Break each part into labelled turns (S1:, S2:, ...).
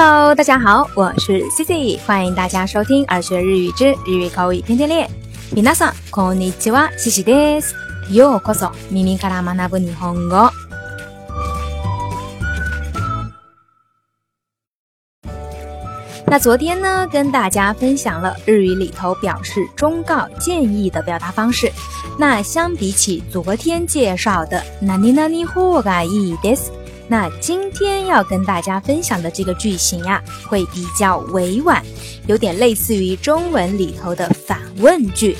S1: Hello，大家好，我是 c i c 欢迎大家收听《二学日语之日语口语天天练》。Minasan k c i c i c ようこそ、耳から学ぶ日本語。那昨天呢，跟大家分享了日语里头表示忠告、建议的表达方式。那相比起昨天介绍的，ナニナニ、何がいいです。那今天要跟大家分享的这个句型呀，会比较委婉，有点类似于中文里头的反问句。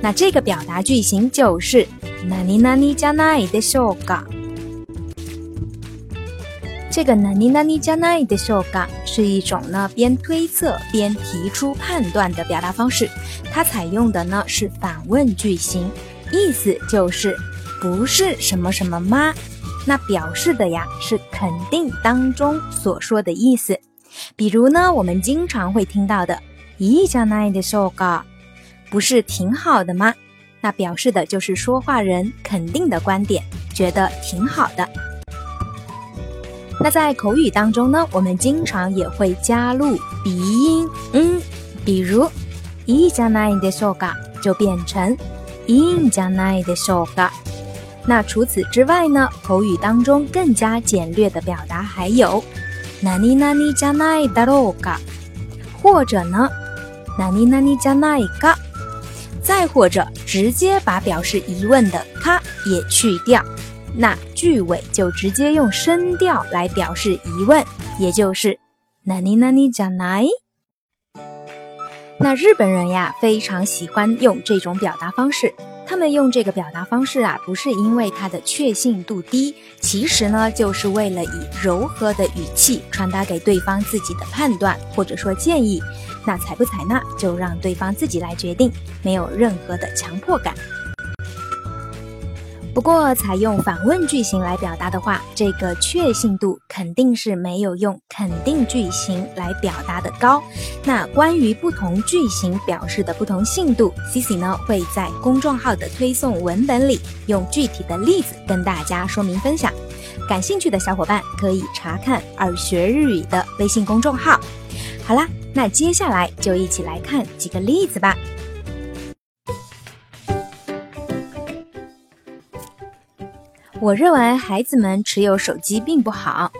S1: 那这个表达句型就是“ナニナニじゃないでしょうか”。这个“ナニナニじゃないでしょうか”是一种呢边推测边提出判断的表达方式，它采用的呢是反问句型，意思就是不是什么什么吗？那表示的呀是肯定当中所说的意思，比如呢，我们经常会听到的，いいじゃないでしょうか，不是挺好的吗？那表示的就是说话人肯定的观点，觉得挺好的。那在口语当中呢，我们经常也会加入鼻音，嗯，比如，いいじゃないでしょうか就变成いいじゃないでしょうか。那除此之外呢？口语当中更加简略的表达还有，ナニナニじゃないだろか，或者呢，ナニナニじゃないか，再或者直接把表示疑问的か也去掉，那句尾就直接用声调来表示疑问，也就是ナニナニじゃない。那日本人呀，非常喜欢用这种表达方式。他们用这个表达方式啊，不是因为它的确信度低，其实呢，就是为了以柔和的语气传达给对方自己的判断或者说建议。那采不采纳，就让对方自己来决定，没有任何的强迫感。不过，采用反问句型来表达的话，这个确信度肯定是没有用肯定句型来表达的高。那关于不同句型表示的不同信度，Cici 呢会在公众号的推送文本里用具体的例子跟大家说明分享。感兴趣的小伙伴可以查看耳学日语的微信公众号。好啦，那接下来就一起来看几个例子吧。我认为孩子们持有手机并不好。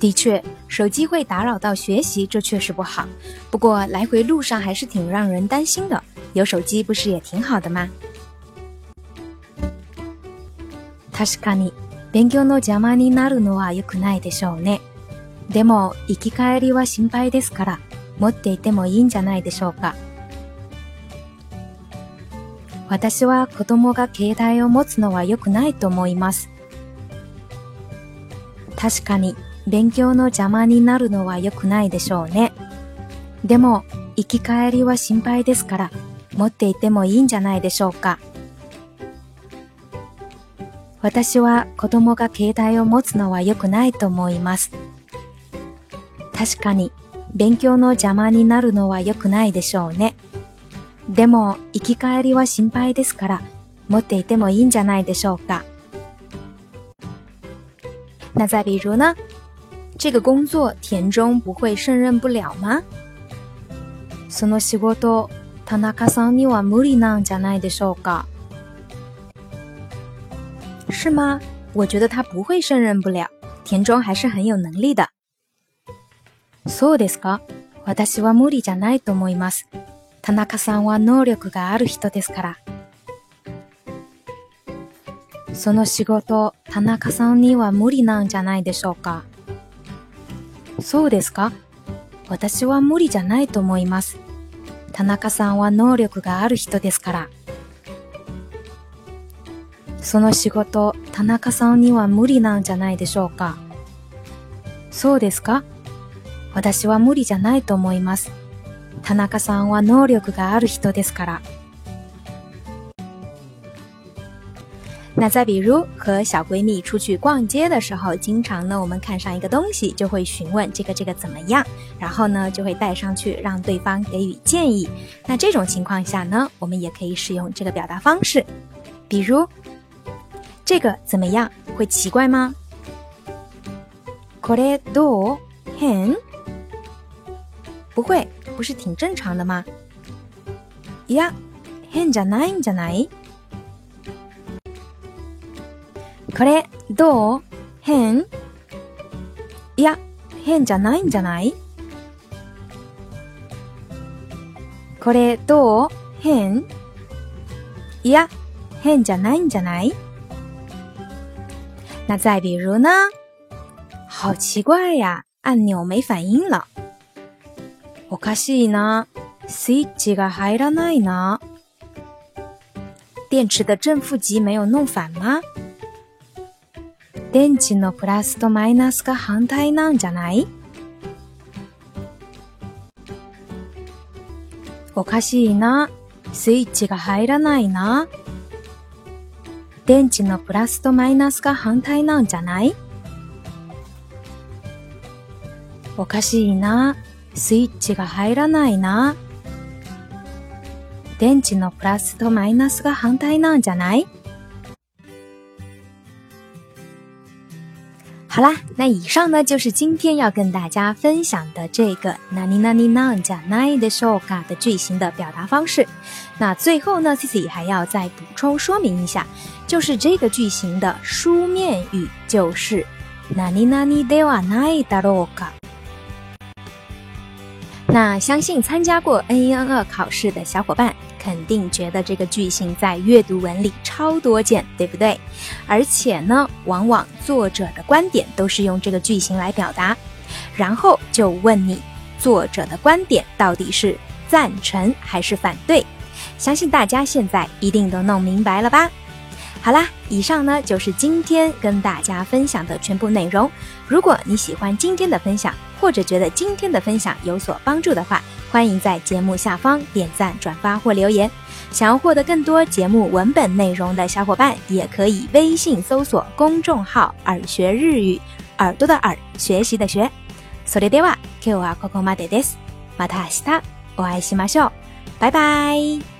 S1: 的确，手机会打扰到学习，这确实不好。不过来回路上还是挺让人担心的。有手机不是也挺好的吗？のになるのは良くないでしょうね。でも行き帰りは心配ですから。持っていてもいいんじゃないでしょうか。私は子供が携帯を持つのは良くないと思います。確かに勉強の邪魔になるのは良くないでしょうね。でも、生き返りは心配ですから、持っていてもいいんじゃないでしょうか。私は子供が携帯を持つのは良くないと思います。確かに勉強の邪魔になるのは良くないでしょうね。でも、生き返りは心配ですから、持っていてもいいんじゃないでしょうか。那再比如呢？这个工作田中不会胜任不了吗？その仕事、田中さんには無理なんじゃないでしょうか？是吗？我觉得他不会胜任不了，田中还是很有能力的。そうですか私は無理じゃないと思います。田中さんは能力がある人ですから。その仕事、田中さんには無理なんじゃないでしょうか。そうですか私は無理じゃないと思います。田中さんは能力がある人ですから。その仕事、田中さんには無理なんじゃないでしょうか。そうですか私は無理じゃないと思います。田中さんは能力がある人ですから。那再比如和小闺蜜出去逛街的时候，经常呢我们看上一个东西，就会询问这个这个怎么样，然后呢就会带上去让对方给予建议。那这种情况下呢，我们也可以使用这个表达方式，比如这个怎么样，会奇怪吗？これどう？えん不会，不是挺正常的吗？呀，変じゃないんじゃない。これどう変？いや変じゃないんじゃない。これどう変？いや変じゃないんじゃない。那再比如呢？好奇怪呀，按钮没反应了。おかしいな。スイッチが入らないな。電池的正負極没有弄反吗？電池のプラスとマイナスが反対なんじゃないおかしいな。スイッチが入らないな。電池のプラスとマイナスが反対なんじゃないおかしいな。スイッチが入らないな。電池のプラスとマイナスが反対なんじゃない？好啦，那以上呢就是今天要跟大家分享的这个ナニナニなんじゃないでしょうか的句型的表达方式。那最后呢，Cici 还要再补充说明一下，就是这个句型的书面语就是ナニナニではないだろうか。那相信参加过 N 一、N 二考试的小伙伴，肯定觉得这个句型在阅读文里超多见，对不对？而且呢，往往作者的观点都是用这个句型来表达，然后就问你，作者的观点到底是赞成还是反对？相信大家现在一定都弄明白了吧？好啦，以上呢就是今天跟大家分享的全部内容。如果你喜欢今天的分享，或者觉得今天的分享有所帮助的话，欢迎在节目下方点赞、转发或留言。想要获得更多节目文本内容的小伙伴，也可以微信搜索公众号“耳学日语”，耳朵的耳，学习的学。それでは今日はここ o でです。ま o 明日お ma de d ょ s s h i 拜拜。